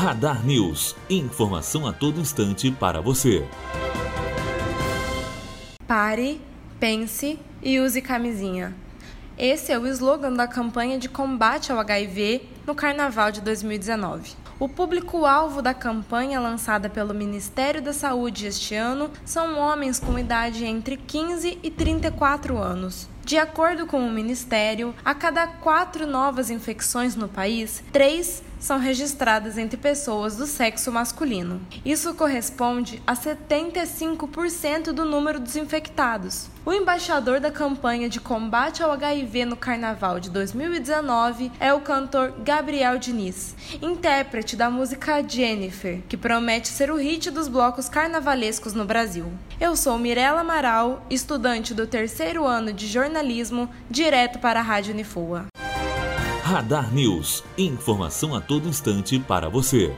Radar News. Informação a todo instante para você. Pare, pense e use camisinha. Esse é o slogan da campanha de combate ao HIV no Carnaval de 2019. O público-alvo da campanha lançada pelo Ministério da Saúde este ano são homens com idade entre 15 e 34 anos. De acordo com o Ministério, a cada quatro novas infecções no país, três são registradas entre pessoas do sexo masculino. Isso corresponde a 75% do número dos infectados. O embaixador da campanha de combate ao HIV no Carnaval de 2019 é o cantor Gabriel Diniz, intérprete da música Jennifer, que promete ser o hit dos blocos carnavalescos no Brasil. Eu sou Mirela Amaral, estudante do terceiro ano de jornalismo, direto para a Rádio Unifoa. Radar News. Informação a todo instante para você.